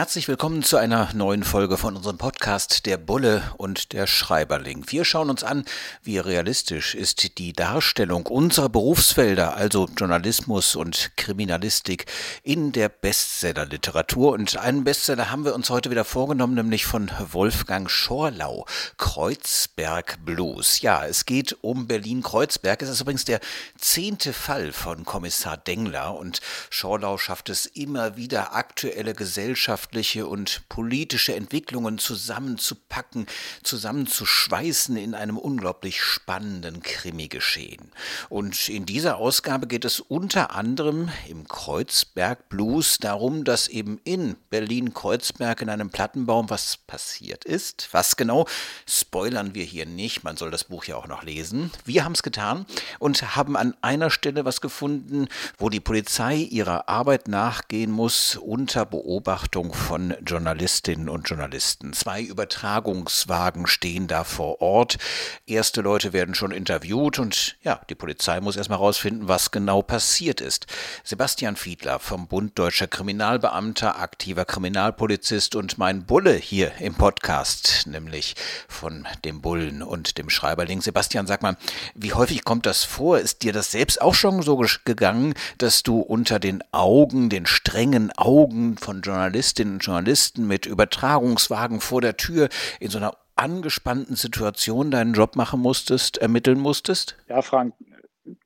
Herzlich willkommen zu einer neuen Folge von unserem Podcast Der Bulle und der Schreiberling. Wir schauen uns an, wie realistisch ist die Darstellung unserer Berufsfelder, also Journalismus und Kriminalistik, in der Bestsellerliteratur. Und einen Bestseller haben wir uns heute wieder vorgenommen, nämlich von Wolfgang Schorlau, Kreuzberg Blues. Ja, es geht um Berlin-Kreuzberg. Es ist übrigens der zehnte Fall von Kommissar Dengler und Schorlau schafft es immer wieder, aktuelle Gesellschaft gesellschaftliche und politische Entwicklungen zusammenzupacken, zusammenzuschweißen in einem unglaublich spannenden Krimi-Geschehen. Und in dieser Ausgabe geht es unter anderem im Kreuzberg Blues darum, dass eben in Berlin-Kreuzberg in einem Plattenbaum was passiert ist. Was genau, spoilern wir hier nicht, man soll das Buch ja auch noch lesen. Wir haben es getan und haben an einer Stelle was gefunden, wo die Polizei ihrer Arbeit nachgehen muss unter Beobachtung von Journalistinnen und Journalisten. Zwei Übertragungswagen stehen da vor Ort. Erste Leute werden schon interviewt und ja, die Polizei muss erstmal rausfinden, was genau passiert ist. Sebastian Fiedler vom Bund Deutscher Kriminalbeamter, aktiver Kriminalpolizist und mein Bulle hier im Podcast, nämlich von dem Bullen und dem Schreiberling. Sebastian, sag mal, wie häufig kommt das vor? Ist dir das selbst auch schon so gegangen, dass du unter den Augen, den strengen Augen von Journalistinnen Journalistinnen und Journalisten mit Übertragungswagen vor der Tür in so einer angespannten Situation deinen Job machen musstest, ermitteln musstest? Ja, Frank,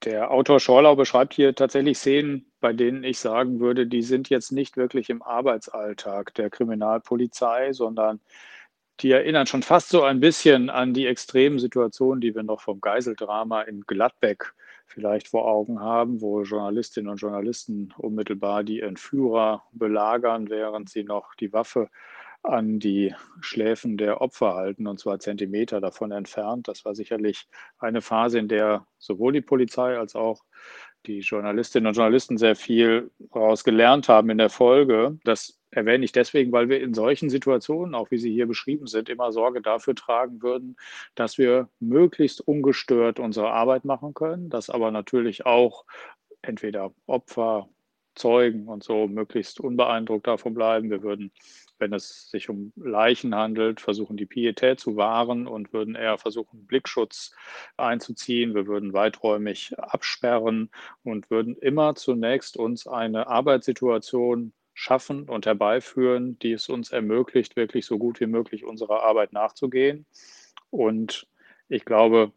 der Autor Schorlau beschreibt hier tatsächlich Szenen, bei denen ich sagen würde, die sind jetzt nicht wirklich im Arbeitsalltag der Kriminalpolizei, sondern die erinnern schon fast so ein bisschen an die extremen Situationen, die wir noch vom Geiseldrama in Gladbeck vielleicht vor Augen haben, wo Journalistinnen und Journalisten unmittelbar die Entführer belagern, während sie noch die Waffe an die Schläfen der Opfer halten, und zwar Zentimeter davon entfernt. Das war sicherlich eine Phase, in der sowohl die Polizei als auch die Journalistinnen und Journalisten sehr viel daraus gelernt haben in der Folge. Das erwähne ich deswegen, weil wir in solchen Situationen, auch wie sie hier beschrieben sind, immer Sorge dafür tragen würden, dass wir möglichst ungestört unsere Arbeit machen können, dass aber natürlich auch entweder Opfer, Zeugen und so möglichst unbeeindruckt davon bleiben. Wir würden, wenn es sich um Leichen handelt, versuchen, die Pietät zu wahren und würden eher versuchen, Blickschutz einzuziehen. Wir würden weiträumig absperren und würden immer zunächst uns eine Arbeitssituation schaffen und herbeiführen, die es uns ermöglicht, wirklich so gut wie möglich unserer Arbeit nachzugehen. Und ich glaube,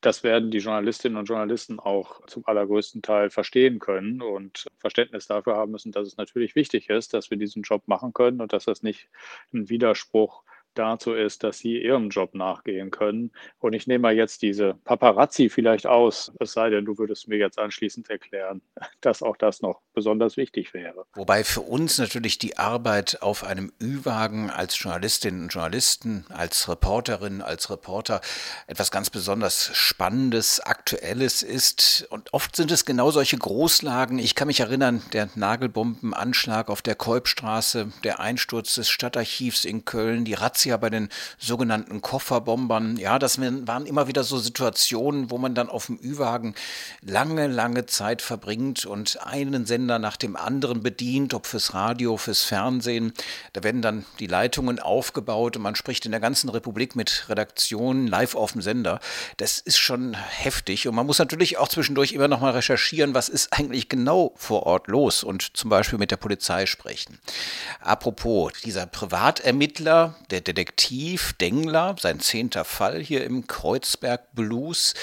das werden die Journalistinnen und Journalisten auch zum allergrößten Teil verstehen können und Verständnis dafür haben müssen, dass es natürlich wichtig ist, dass wir diesen Job machen können und dass das nicht ein Widerspruch dazu ist, dass sie ihrem Job nachgehen können. Und ich nehme mal jetzt diese Paparazzi vielleicht aus, es sei denn, du würdest mir jetzt anschließend erklären, dass auch das noch besonders wichtig wäre. Wobei für uns natürlich die Arbeit auf einem Ü-Wagen als Journalistinnen und Journalisten, als Reporterin, als Reporter etwas ganz besonders Spannendes, Aktuelles ist. Und oft sind es genau solche Großlagen. Ich kann mich erinnern, der Nagelbombenanschlag auf der Kolbstraße, der Einsturz des Stadtarchivs in Köln, die Razzia ja bei den sogenannten Kofferbombern. Ja, das waren immer wieder so Situationen, wo man dann auf dem Ü-Wagen lange, lange Zeit verbringt und einen Sender nach dem anderen bedient, ob fürs Radio, fürs Fernsehen. Da werden dann die Leitungen aufgebaut und man spricht in der ganzen Republik mit Redaktionen live auf dem Sender. Das ist schon heftig und man muss natürlich auch zwischendurch immer noch mal recherchieren, was ist eigentlich genau vor Ort los und zum Beispiel mit der Polizei sprechen. Apropos, dieser Privatermittler, der Detektiv Dengler, sein zehnter Fall hier im Kreuzberg Blues,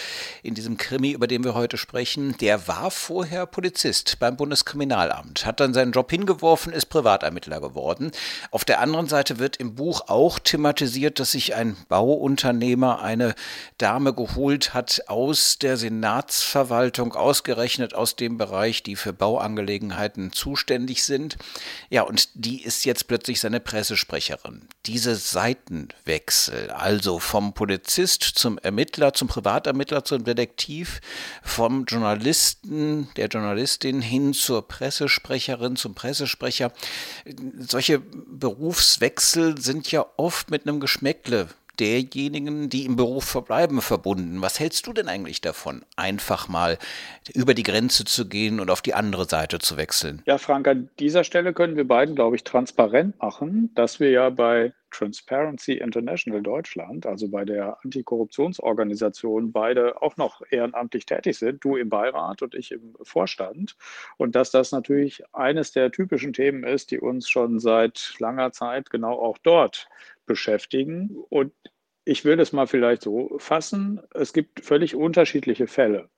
in diesem Krimi, über den wir heute sprechen, der war vorher Polizist beim Bundeskriminalamt, hat dann seinen Job hingeworfen, ist Privatermittler geworden. Auf der anderen Seite wird im Buch auch thematisiert, dass sich ein Bauunternehmer eine Dame geholt hat aus der Senatsverwaltung, ausgerechnet aus dem Bereich, die für Bauangelegenheiten zuständig sind. Ja, und die ist jetzt plötzlich seine Pressesprecherin. Diese Seitenwechsel, also vom Polizist zum Ermittler, zum Privatermittler, zum Detektiv, vom Journalisten, der Journalistin hin zur Pressesprecherin, zum Pressesprecher. Solche Berufswechsel sind ja oft mit einem Geschmäckle derjenigen, die im Beruf verbleiben, verbunden. Was hältst du denn eigentlich davon, einfach mal über die Grenze zu gehen und auf die andere Seite zu wechseln? Ja, Frank, an dieser Stelle können wir beiden, glaube ich, transparent machen, dass wir ja bei Transparency International Deutschland, also bei der Antikorruptionsorganisation, beide auch noch ehrenamtlich tätig sind, du im Beirat und ich im Vorstand. Und dass das natürlich eines der typischen Themen ist, die uns schon seit langer Zeit genau auch dort beschäftigen. Und ich will es mal vielleicht so fassen, es gibt völlig unterschiedliche Fälle.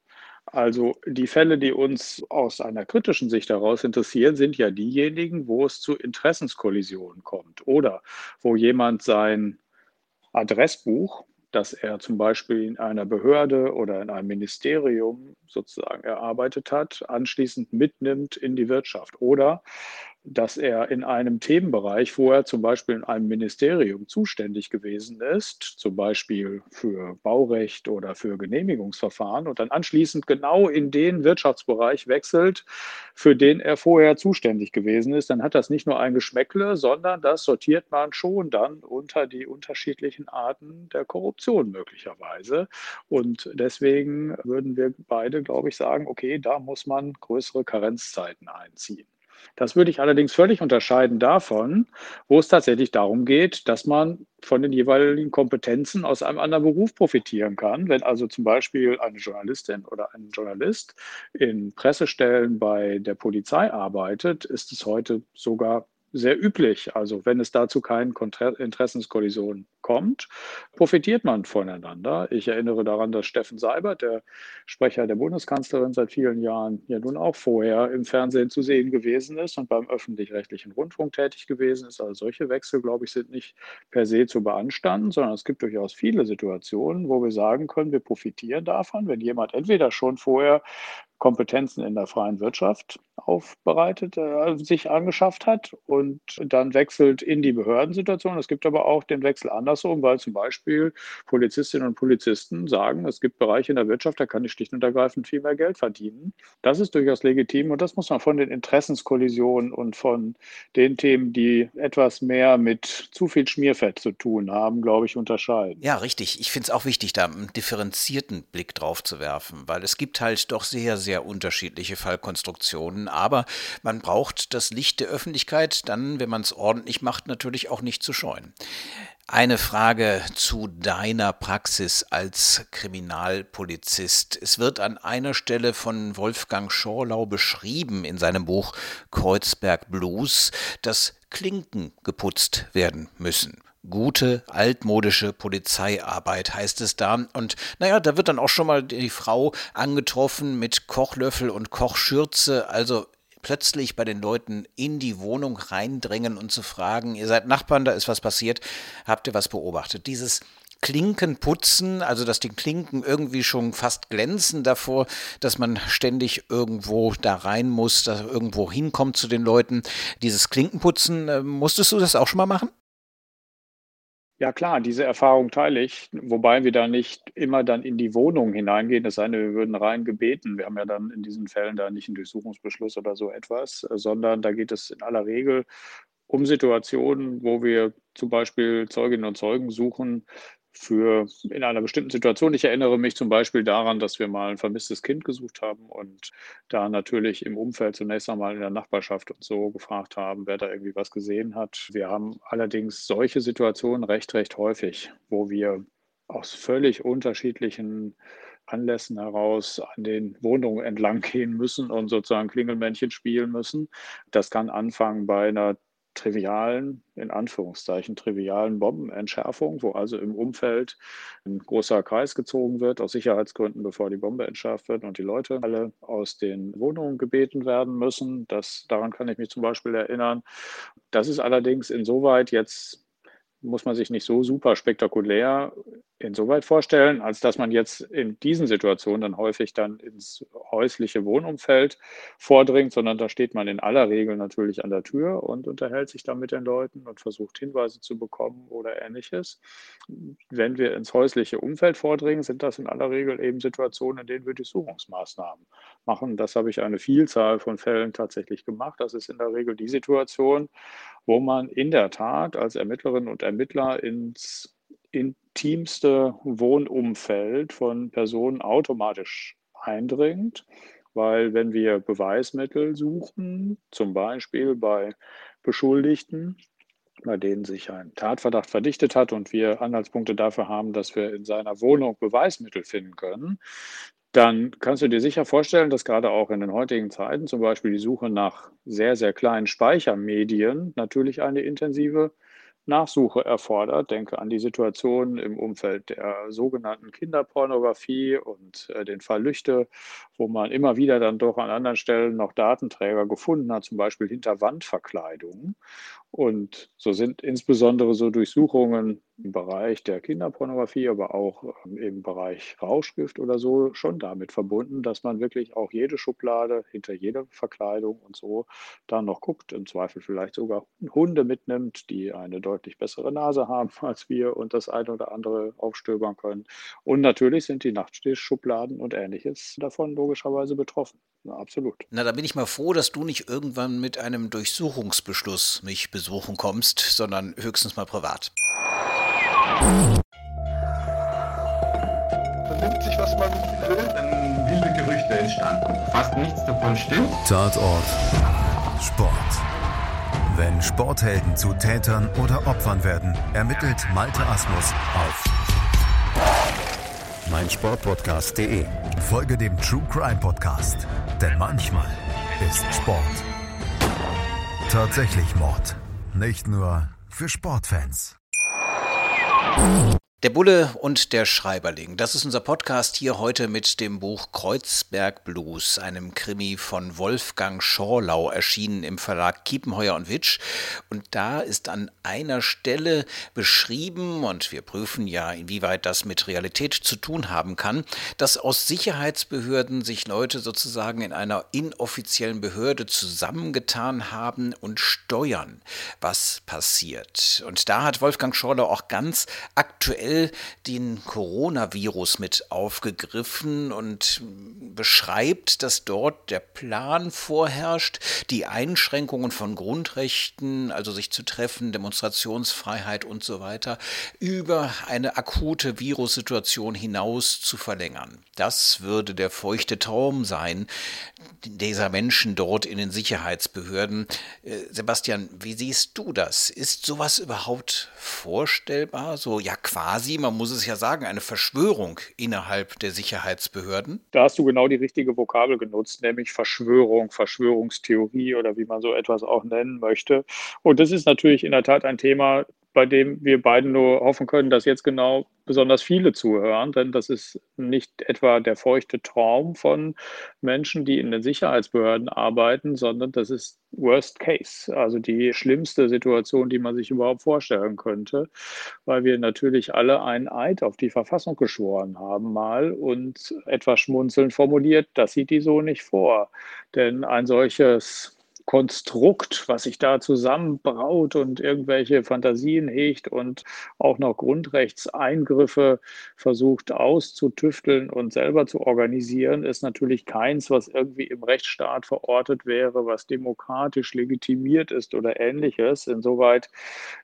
Also die Fälle, die uns aus einer kritischen Sicht heraus interessieren, sind ja diejenigen, wo es zu Interessenskollisionen kommt oder wo jemand sein Adressbuch, das er zum Beispiel in einer Behörde oder in einem Ministerium sozusagen erarbeitet hat, anschließend mitnimmt in die Wirtschaft oder dass er in einem Themenbereich, wo er zum Beispiel in einem Ministerium zuständig gewesen ist, zum Beispiel für Baurecht oder für Genehmigungsverfahren und dann anschließend genau in den Wirtschaftsbereich wechselt, für den er vorher zuständig gewesen ist, dann hat das nicht nur ein Geschmäckle, sondern das sortiert man schon dann unter die unterschiedlichen Arten der Korruption möglicherweise. Und deswegen würden wir beide, glaube ich, sagen, okay, da muss man größere Karenzzeiten einziehen. Das würde ich allerdings völlig unterscheiden davon, wo es tatsächlich darum geht, dass man von den jeweiligen Kompetenzen aus einem anderen Beruf profitieren kann. Wenn also zum Beispiel eine Journalistin oder ein Journalist in Pressestellen bei der Polizei arbeitet, ist es heute sogar sehr üblich. Also wenn es dazu keinen Interessenskollisionen kommt, profitiert man voneinander. Ich erinnere daran, dass Steffen Seibert, der Sprecher der Bundeskanzlerin seit vielen Jahren, ja nun auch vorher im Fernsehen zu sehen gewesen ist und beim öffentlich-rechtlichen Rundfunk tätig gewesen ist. Also solche Wechsel, glaube ich, sind nicht per se zu beanstanden, sondern es gibt durchaus viele Situationen, wo wir sagen können, wir profitieren davon, wenn jemand entweder schon vorher Kompetenzen in der freien Wirtschaft aufbereitet, äh, sich angeschafft hat und dann wechselt in die Behördensituation. Es gibt aber auch den Wechsel andersrum, weil zum Beispiel Polizistinnen und Polizisten sagen, es gibt Bereiche in der Wirtschaft, da kann ich schlicht und ergreifend viel mehr Geld verdienen. Das ist durchaus legitim und das muss man von den Interessenskollisionen und von den Themen, die etwas mehr mit zu viel Schmierfett zu tun haben, glaube ich, unterscheiden. Ja, richtig. Ich finde es auch wichtig, da einen differenzierten Blick drauf zu werfen, weil es gibt halt doch sehr, sehr sehr unterschiedliche Fallkonstruktionen, aber man braucht das Licht der Öffentlichkeit dann, wenn man es ordentlich macht, natürlich auch nicht zu scheuen. Eine Frage zu deiner Praxis als Kriminalpolizist. Es wird an einer Stelle von Wolfgang Schorlau beschrieben in seinem Buch Kreuzberg Blues, dass Klinken geputzt werden müssen gute altmodische Polizeiarbeit, heißt es da. Und naja, da wird dann auch schon mal die Frau angetroffen mit Kochlöffel und Kochschürze, also plötzlich bei den Leuten in die Wohnung reindrängen und zu fragen, ihr seid Nachbarn, da ist was passiert, habt ihr was beobachtet? Dieses Klinkenputzen, also dass die Klinken irgendwie schon fast glänzen davor, dass man ständig irgendwo da rein muss, dass irgendwo hinkommt zu den Leuten. Dieses Klinkenputzen, äh, musstest du das auch schon mal machen? Ja klar, diese Erfahrung teile ich, wobei wir da nicht immer dann in die Wohnung hineingehen, es sei denn, wir würden rein gebeten. Wir haben ja dann in diesen Fällen da nicht einen Durchsuchungsbeschluss oder so etwas, sondern da geht es in aller Regel um Situationen, wo wir zum Beispiel Zeuginnen und Zeugen suchen, für in einer bestimmten Situation. Ich erinnere mich zum Beispiel daran, dass wir mal ein vermisstes Kind gesucht haben und da natürlich im Umfeld zunächst einmal in der Nachbarschaft und so gefragt haben, wer da irgendwie was gesehen hat. Wir haben allerdings solche Situationen recht, recht häufig, wo wir aus völlig unterschiedlichen Anlässen heraus an den Wohnungen entlang gehen müssen und sozusagen Klingelmännchen spielen müssen. Das kann anfangen bei einer trivialen, in Anführungszeichen, trivialen Bombenentschärfung, wo also im Umfeld ein großer Kreis gezogen wird, aus Sicherheitsgründen, bevor die Bombe entschärft wird und die Leute alle aus den Wohnungen gebeten werden müssen. Das, daran kann ich mich zum Beispiel erinnern. Das ist allerdings insoweit jetzt muss man sich nicht so super spektakulär insoweit vorstellen, als dass man jetzt in diesen Situationen dann häufig dann ins häusliche Wohnumfeld vordringt, sondern da steht man in aller Regel natürlich an der Tür und unterhält sich dann mit den Leuten und versucht Hinweise zu bekommen oder ähnliches. Wenn wir ins häusliche Umfeld vordringen, sind das in aller Regel eben Situationen, in denen wir Durchsuchungsmaßnahmen machen. Das habe ich eine Vielzahl von Fällen tatsächlich gemacht. Das ist in der Regel die Situation, wo man in der Tat als Ermittlerin und Ermittler ins intimste Wohnumfeld von Personen automatisch eindringt, weil wenn wir Beweismittel suchen, zum Beispiel bei Beschuldigten, bei denen sich ein Tatverdacht verdichtet hat und wir Anhaltspunkte dafür haben, dass wir in seiner Wohnung Beweismittel finden können, dann kannst du dir sicher vorstellen, dass gerade auch in den heutigen Zeiten zum Beispiel die Suche nach sehr, sehr kleinen Speichermedien natürlich eine intensive Nachsuche erfordert. Denke an die Situation im Umfeld der sogenannten Kinderpornografie und äh, den Fall Lüchte, wo man immer wieder dann doch an anderen Stellen noch Datenträger gefunden hat, zum Beispiel hinter Wandverkleidungen. Und so sind insbesondere so Durchsuchungen im Bereich der Kinderpornografie, aber auch ähm, im Bereich Rauschgift oder so schon damit verbunden, dass man wirklich auch jede Schublade hinter jeder Verkleidung und so dann noch guckt, im Zweifel vielleicht sogar Hunde mitnimmt, die eine deutlich bessere Nase haben als wir und das eine oder andere aufstöbern können. Und natürlich sind die Nachttischschubladen und ähnliches davon logischerweise betroffen. Ja, absolut. Na, da bin ich mal froh, dass du nicht irgendwann mit einem Durchsuchungsbeschluss mich besuchen kommst, sondern höchstens mal privat. Vernimmt sich, was man will, dann wilde Gerüchte entstanden. Fast nichts davon stimmt. Tatort. Sport. Wenn Sporthelden zu Tätern oder Opfern werden, ermittelt Malte Asmus auf meinsportpodcast.de. Folge dem True Crime Podcast, denn manchmal ist Sport tatsächlich Mord. Nicht nur für Sportfans. Der Bulle und der Schreiberling. Das ist unser Podcast hier heute mit dem Buch Kreuzberg Blues, einem Krimi von Wolfgang Schorlau, erschienen im Verlag Kiepenheuer und Witsch. Und da ist an einer Stelle beschrieben, und wir prüfen ja, inwieweit das mit Realität zu tun haben kann, dass aus Sicherheitsbehörden sich Leute sozusagen in einer inoffiziellen Behörde zusammengetan haben und steuern, was passiert. Und da hat Wolfgang Schorlau auch ganz aktuell aktuell den Coronavirus mit aufgegriffen und beschreibt, dass dort der Plan vorherrscht, die Einschränkungen von Grundrechten, also sich zu treffen, Demonstrationsfreiheit und so weiter, über eine akute Virussituation hinaus zu verlängern. Das würde der feuchte Traum sein, dieser Menschen dort in den Sicherheitsbehörden. Äh, Sebastian, wie siehst du das? Ist sowas überhaupt vorstellbar? So ja quasi, man muss es ja sagen, eine Verschwörung innerhalb der Sicherheitsbehörden? Da hast du genau die richtige Vokabel genutzt, nämlich Verschwörung, Verschwörungstheorie oder wie man so etwas auch nennen möchte. Und das ist natürlich in der Tat ein Thema, bei dem wir beiden nur hoffen können, dass jetzt genau besonders viele zuhören, denn das ist nicht etwa der feuchte Traum von Menschen, die in den Sicherheitsbehörden arbeiten, sondern das ist Worst Case, also die schlimmste Situation, die man sich überhaupt vorstellen könnte, weil wir natürlich alle einen Eid auf die Verfassung geschworen haben mal und etwas schmunzeln formuliert, das sieht die so nicht vor. Denn ein solches Konstrukt, was sich da zusammenbraut und irgendwelche Fantasien hegt und auch noch Grundrechtseingriffe versucht auszutüfteln und selber zu organisieren, ist natürlich keins, was irgendwie im Rechtsstaat verortet wäre, was demokratisch legitimiert ist oder ähnliches. Insoweit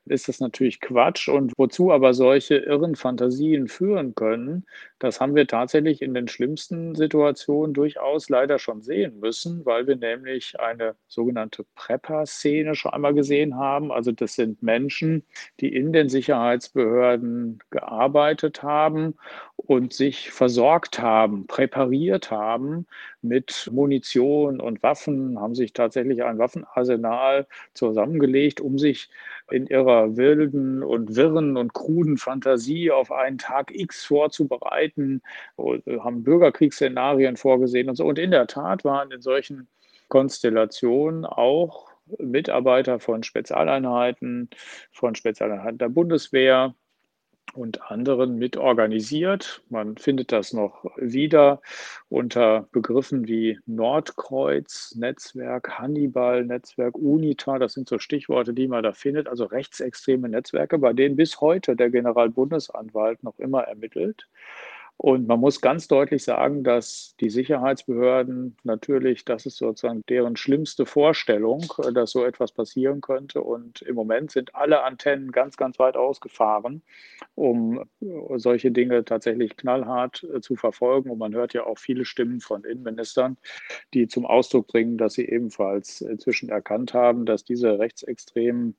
ist das natürlich Quatsch. Und wozu aber solche irren Fantasien führen können, das haben wir tatsächlich in den schlimmsten Situationen durchaus leider schon sehen müssen, weil wir nämlich eine sogenannte Prepper-Szene schon einmal gesehen haben. Also das sind Menschen, die in den Sicherheitsbehörden gearbeitet haben und sich versorgt haben, präpariert haben mit Munition und Waffen, haben sich tatsächlich ein Waffenarsenal zusammengelegt, um sich in ihrer wilden und wirren und kruden Fantasie auf einen Tag X vorzubereiten, haben Bürgerkriegsszenarien vorgesehen und so. Und in der Tat waren in solchen Konstellation auch Mitarbeiter von Spezialeinheiten, von Spezialeinheiten der Bundeswehr und anderen mit organisiert. Man findet das noch wieder unter Begriffen wie Nordkreuz, Netzwerk, Hannibal, Netzwerk, UNITA. Das sind so Stichworte, die man da findet. Also rechtsextreme Netzwerke, bei denen bis heute der Generalbundesanwalt noch immer ermittelt. Und man muss ganz deutlich sagen, dass die Sicherheitsbehörden natürlich, das ist sozusagen deren schlimmste Vorstellung, dass so etwas passieren könnte. Und im Moment sind alle Antennen ganz, ganz weit ausgefahren, um solche Dinge tatsächlich knallhart äh, zu verfolgen. Und man hört ja auch viele Stimmen von Innenministern, die zum Ausdruck bringen, dass sie ebenfalls inzwischen erkannt haben, dass diese rechtsextremen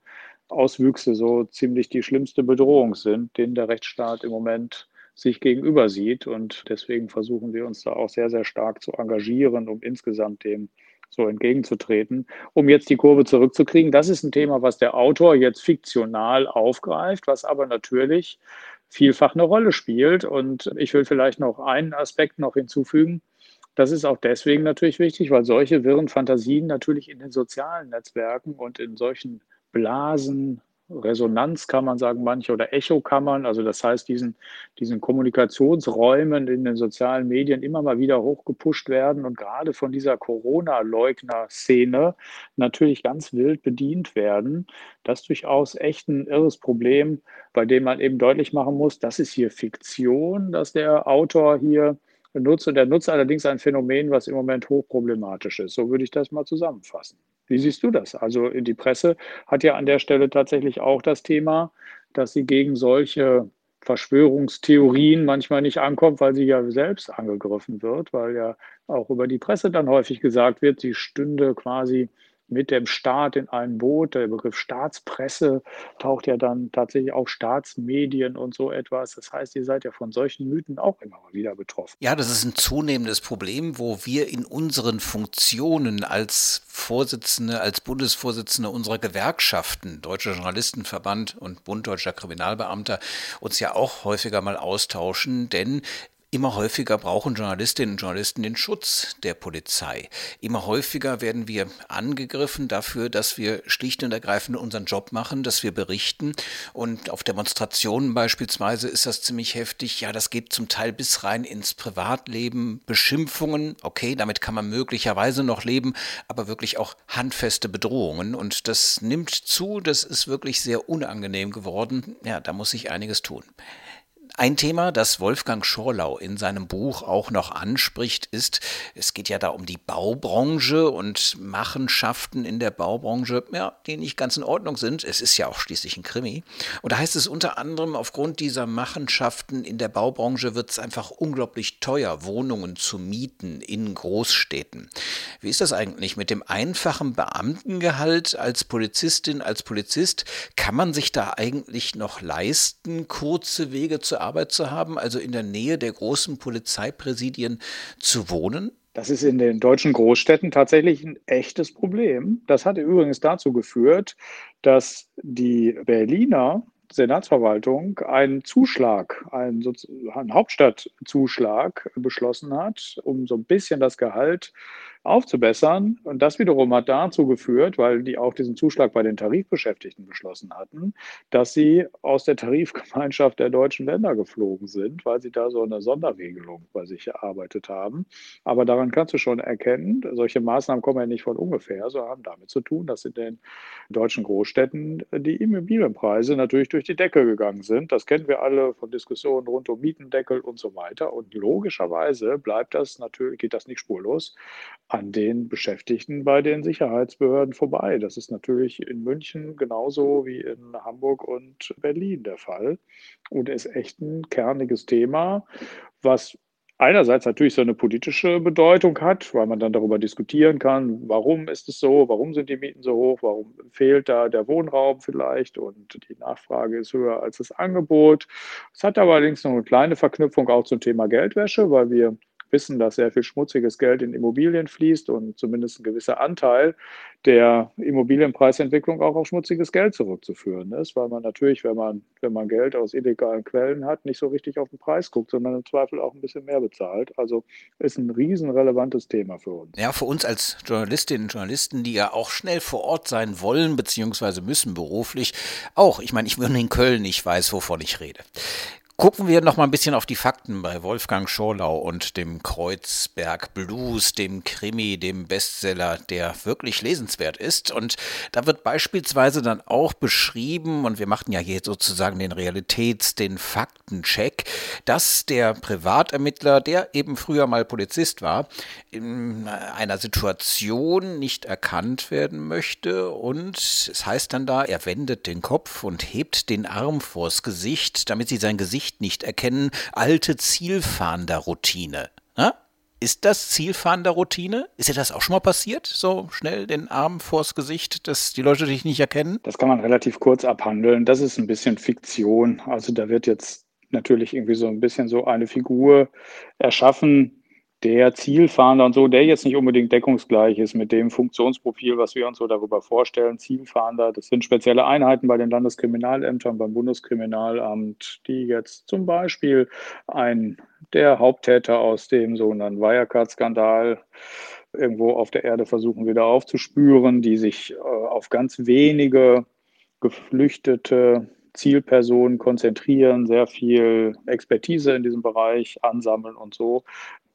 Auswüchse so ziemlich die schlimmste Bedrohung sind, denen der Rechtsstaat im Moment sich gegenüber sieht. Und deswegen versuchen wir uns da auch sehr, sehr stark zu engagieren, um insgesamt dem so entgegenzutreten. Um jetzt die Kurve zurückzukriegen, das ist ein Thema, was der Autor jetzt fiktional aufgreift, was aber natürlich vielfach eine Rolle spielt. Und ich will vielleicht noch einen Aspekt noch hinzufügen. Das ist auch deswegen natürlich wichtig, weil solche wirren Fantasien natürlich in den sozialen Netzwerken und in solchen Blasen, Resonanz kann man sagen, manche oder Echokammern, also das heißt, diesen, diesen Kommunikationsräumen in den sozialen Medien immer mal wieder hochgepusht werden und gerade von dieser Corona-Leugner-Szene natürlich ganz wild bedient werden. Das ist durchaus echt ein irres Problem, bei dem man eben deutlich machen muss, das ist hier Fiktion, dass der Autor hier nutzt. Und er nutzt allerdings ein Phänomen, was im Moment hochproblematisch ist. So würde ich das mal zusammenfassen. Wie siehst du das? Also die Presse hat ja an der Stelle tatsächlich auch das Thema, dass sie gegen solche Verschwörungstheorien manchmal nicht ankommt, weil sie ja selbst angegriffen wird, weil ja auch über die Presse dann häufig gesagt wird, sie stünde quasi mit dem Staat in einem Boot. Der Begriff Staatspresse taucht ja dann tatsächlich auch Staatsmedien und so etwas. Das heißt, ihr seid ja von solchen Mythen auch immer wieder betroffen. Ja, das ist ein zunehmendes Problem, wo wir in unseren Funktionen als Vorsitzende, als Bundesvorsitzende unserer Gewerkschaften, Deutscher Journalistenverband und Bund Deutscher Kriminalbeamter, uns ja auch häufiger mal austauschen, denn Immer häufiger brauchen Journalistinnen und Journalisten den Schutz der Polizei. Immer häufiger werden wir angegriffen dafür, dass wir schlicht und ergreifend unseren Job machen, dass wir berichten. Und auf Demonstrationen beispielsweise ist das ziemlich heftig. Ja, das geht zum Teil bis rein ins Privatleben. Beschimpfungen, okay, damit kann man möglicherweise noch leben, aber wirklich auch handfeste Bedrohungen. Und das nimmt zu, das ist wirklich sehr unangenehm geworden. Ja, da muss sich einiges tun. Ein Thema, das Wolfgang Schorlau in seinem Buch auch noch anspricht, ist, es geht ja da um die Baubranche und Machenschaften in der Baubranche, ja, die nicht ganz in Ordnung sind. Es ist ja auch schließlich ein Krimi. Und da heißt es unter anderem, aufgrund dieser Machenschaften in der Baubranche wird es einfach unglaublich teuer, Wohnungen zu mieten in Großstädten. Wie ist das eigentlich mit dem einfachen Beamtengehalt als Polizistin, als Polizist? Kann man sich da eigentlich noch leisten, kurze Wege zur Arbeit zu haben, also in der Nähe der großen Polizeipräsidien zu wohnen? Das ist in den deutschen Großstädten tatsächlich ein echtes Problem. Das hat übrigens dazu geführt, dass die Berliner Senatsverwaltung einen Zuschlag, einen, einen Hauptstadtzuschlag beschlossen hat, um so ein bisschen das Gehalt aufzubessern. Und das wiederum hat dazu geführt, weil die auch diesen Zuschlag bei den Tarifbeschäftigten beschlossen hatten, dass sie aus der Tarifgemeinschaft der deutschen Länder geflogen sind, weil sie da so eine Sonderregelung bei sich erarbeitet haben. Aber daran kannst du schon erkennen, solche Maßnahmen kommen ja nicht von ungefähr, sondern haben damit zu tun, dass in den deutschen Großstädten die Immobilienpreise natürlich durch die Decke gegangen sind. Das kennen wir alle von Diskussionen rund um Mietendeckel und so weiter. Und logischerweise bleibt das natürlich, geht das nicht spurlos an den Beschäftigten bei den Sicherheitsbehörden vorbei. Das ist natürlich in München genauso wie in Hamburg und Berlin der Fall und ist echt ein kerniges Thema, was einerseits natürlich so eine politische Bedeutung hat, weil man dann darüber diskutieren kann, warum ist es so, warum sind die Mieten so hoch, warum fehlt da der Wohnraum vielleicht und die Nachfrage ist höher als das Angebot. Es hat allerdings noch eine kleine Verknüpfung auch zum Thema Geldwäsche, weil wir wissen, dass sehr viel schmutziges Geld in Immobilien fließt und zumindest ein gewisser Anteil der Immobilienpreisentwicklung auch auf schmutziges Geld zurückzuführen ist, weil man natürlich, wenn man, wenn man Geld aus illegalen Quellen hat, nicht so richtig auf den Preis guckt, sondern im Zweifel auch ein bisschen mehr bezahlt. Also ist ein riesenrelevantes Thema für uns. Ja, für uns als Journalistinnen und Journalisten, die ja auch schnell vor Ort sein wollen bzw. müssen beruflich, auch. Ich meine, ich wohne in Köln, ich weiß, wovon ich rede. Gucken wir noch mal ein bisschen auf die Fakten bei Wolfgang Schorlau und dem Kreuzberg Blues, dem Krimi, dem Bestseller, der wirklich lesenswert ist. Und da wird beispielsweise dann auch beschrieben, und wir machten ja hier sozusagen den Realitäts-, den Faktencheck, dass der Privatermittler, der eben früher mal Polizist war, in einer Situation nicht erkannt werden möchte. Und es heißt dann da, er wendet den Kopf und hebt den Arm vors Gesicht, damit sie sein Gesicht Gesicht nicht erkennen, alte Zielfahnderroutine. Na? Ist das Zielfahnderroutine? Ist dir das auch schon mal passiert? So schnell den Arm vors Gesicht, dass die Leute dich nicht erkennen? Das kann man relativ kurz abhandeln. Das ist ein bisschen Fiktion. Also da wird jetzt natürlich irgendwie so ein bisschen so eine Figur erschaffen, der Zielfahnder und so, der jetzt nicht unbedingt deckungsgleich ist mit dem Funktionsprofil, was wir uns so darüber vorstellen. Zielfahnder, das sind spezielle Einheiten bei den Landeskriminalämtern, beim Bundeskriminalamt, die jetzt zum Beispiel ein der Haupttäter aus dem sogenannten Wirecard-Skandal irgendwo auf der Erde versuchen wieder aufzuspüren, die sich äh, auf ganz wenige geflüchtete Zielpersonen konzentrieren, sehr viel Expertise in diesem Bereich ansammeln und so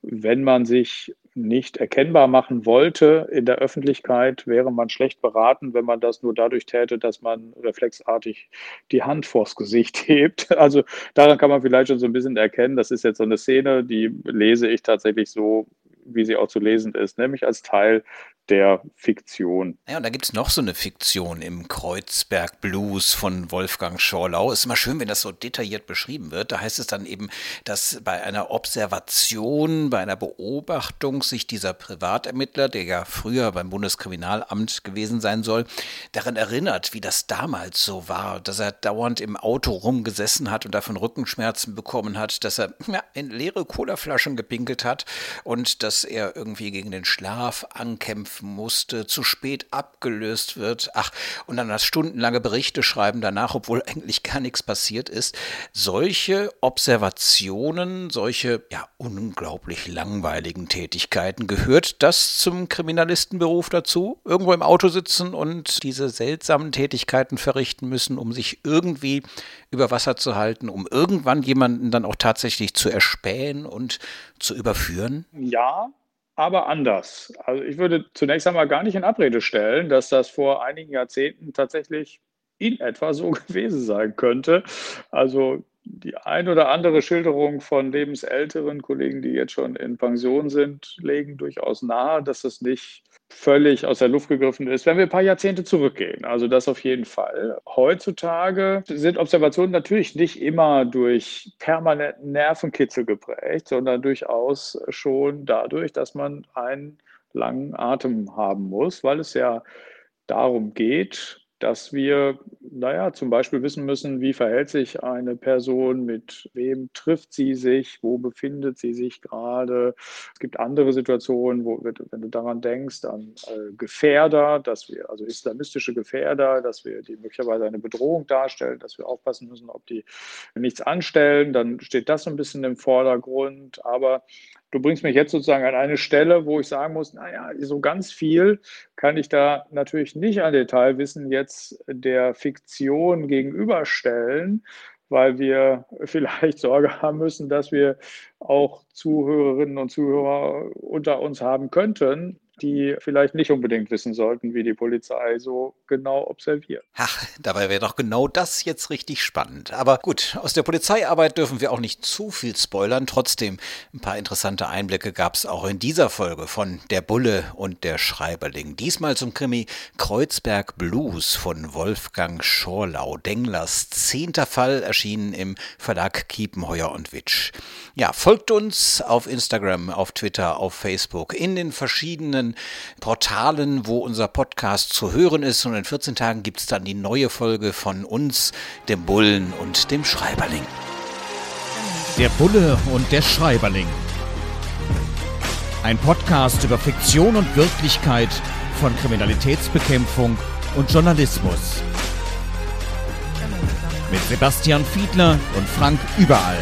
wenn man sich nicht erkennbar machen wollte in der Öffentlichkeit, wäre man schlecht beraten, wenn man das nur dadurch täte, dass man reflexartig die Hand vors Gesicht hebt. Also daran kann man vielleicht schon so ein bisschen erkennen, das ist jetzt so eine Szene, die lese ich tatsächlich so, wie sie auch zu lesen ist, nämlich als Teil der Fiktion. Ja, und da gibt es noch so eine Fiktion im Kreuzberg Blues von Wolfgang Schorlau. Ist immer schön, wenn das so detailliert beschrieben wird. Da heißt es dann eben, dass bei einer Observation, bei einer Beobachtung sich dieser Privatermittler, der ja früher beim Bundeskriminalamt gewesen sein soll, daran erinnert, wie das damals so war, dass er dauernd im Auto rumgesessen hat und davon Rückenschmerzen bekommen hat, dass er ja, in leere Colaflaschen gepinkelt hat und dass er irgendwie gegen den Schlaf ankämpft kämpfen musste, zu spät abgelöst wird, ach, und dann das stundenlange Berichte schreiben danach, obwohl eigentlich gar nichts passiert ist. Solche Observationen, solche ja unglaublich langweiligen Tätigkeiten, gehört das zum Kriminalistenberuf dazu? Irgendwo im Auto sitzen und diese seltsamen Tätigkeiten verrichten müssen, um sich irgendwie über Wasser zu halten, um irgendwann jemanden dann auch tatsächlich zu erspähen und zu überführen? Ja, aber anders. Also ich würde zunächst einmal gar nicht in Abrede stellen, dass das vor einigen Jahrzehnten tatsächlich in etwa so gewesen sein könnte. Also die ein oder andere Schilderung von lebensälteren Kollegen, die jetzt schon in Pension sind, legen durchaus nahe, dass es nicht völlig aus der Luft gegriffen ist, wenn wir ein paar Jahrzehnte zurückgehen. Also das auf jeden Fall. Heutzutage sind Observationen natürlich nicht immer durch permanenten Nervenkitzel geprägt, sondern durchaus schon dadurch, dass man einen langen Atem haben muss, weil es ja darum geht, dass wir, naja, zum Beispiel wissen müssen, wie verhält sich eine Person, mit wem trifft sie sich, wo befindet sie sich gerade. Es gibt andere Situationen, wo, wenn du daran denkst, an äh, Gefährder, dass wir, also islamistische Gefährder, dass wir die möglicherweise eine Bedrohung darstellen, dass wir aufpassen müssen, ob die nichts anstellen, dann steht das so ein bisschen im Vordergrund. Aber du bringst mich jetzt sozusagen an eine Stelle, wo ich sagen muss, naja, so ganz viel kann ich da natürlich nicht an Detailwissen jetzt der Fiktion gegenüberstellen, weil wir vielleicht Sorge haben müssen, dass wir auch Zuhörerinnen und Zuhörer unter uns haben könnten, die vielleicht nicht unbedingt wissen sollten, wie die Polizei so genau observiert. Ach, dabei wäre doch genau das jetzt richtig spannend. Aber gut, aus der Polizeiarbeit dürfen wir auch nicht zu viel spoilern. Trotzdem, ein paar interessante Einblicke gab es auch in dieser Folge von Der Bulle und der Schreiberling. Diesmal zum Krimi Kreuzberg Blues von Wolfgang Schorlau. Denglers zehnter Fall erschienen im Verlag Kiepenheuer und Witsch. Ja, folgt uns auf Instagram, auf Twitter, auf Facebook, in den verschiedenen Portalen, wo unser Podcast zu hören ist. Und in 14 Tagen gibt es dann die neue Folge von uns, dem Bullen und dem Schreiberling. Der Bulle und der Schreiberling. Ein Podcast über Fiktion und Wirklichkeit von Kriminalitätsbekämpfung und Journalismus. Mit Sebastian Fiedler und Frank Überall.